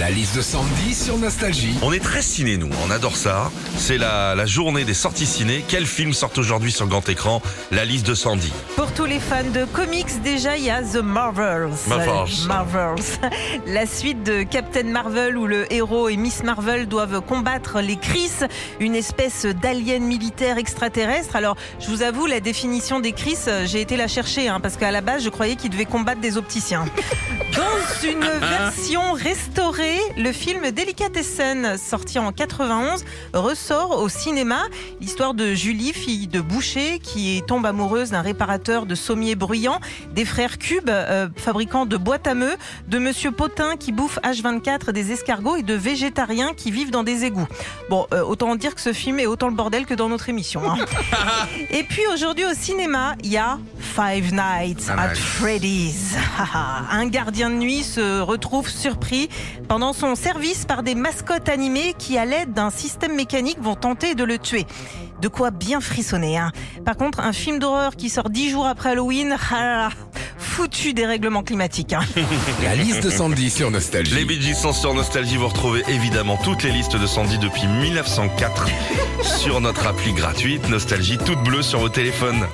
La liste de Sandy sur Nostalgie. On est très ciné, nous. On adore ça. C'est la, la journée des sorties ciné. Quels films sortent aujourd'hui sur grand écran? La liste de Sandy. Pour tous les fans de comics, déjà, il y a The Marvels. Marvels. Marvels. La suite de Captain Marvel où le héros et Miss Marvel doivent combattre les Chris, une espèce d'alien militaire extraterrestre. Alors, je vous avoue, la définition des Chris, j'ai été la chercher, hein, parce qu'à la base, je croyais qu'ils devaient combattre des opticiens. Dans une version restaurée, le film Delicatessen, sorti en 91, ressort au cinéma. L'histoire de Julie, fille de boucher, qui tombe amoureuse d'un réparateur de sommiers bruyants, des frères Cube, euh, fabricants de boîtes à meux, de Monsieur Potin qui bouffe H24 des escargots et de végétariens qui vivent dans des égouts. Bon, euh, autant dire que ce film est autant le bordel que dans notre émission. hein. et puis aujourd'hui au cinéma, il y a Five Nights Ah, at. Freddy's. Un gardien de nuit se retrouve surpris pendant son service par des mascottes animées qui, à l'aide d'un système mécanique, vont tenter de le tuer. De quoi bien frissonner. Hein. Par contre, un film d'horreur qui sort dix jours après Halloween, ah foutu des règlements climatiques. hein. La liste de Sandy sur Nostalgie. Les Bee Gees sont sur Nostalgie. Vous retrouvez évidemment toutes les listes de Sandy depuis 1904 sur notre appli gratuite Nostalgie toute bleue sur vos téléphones.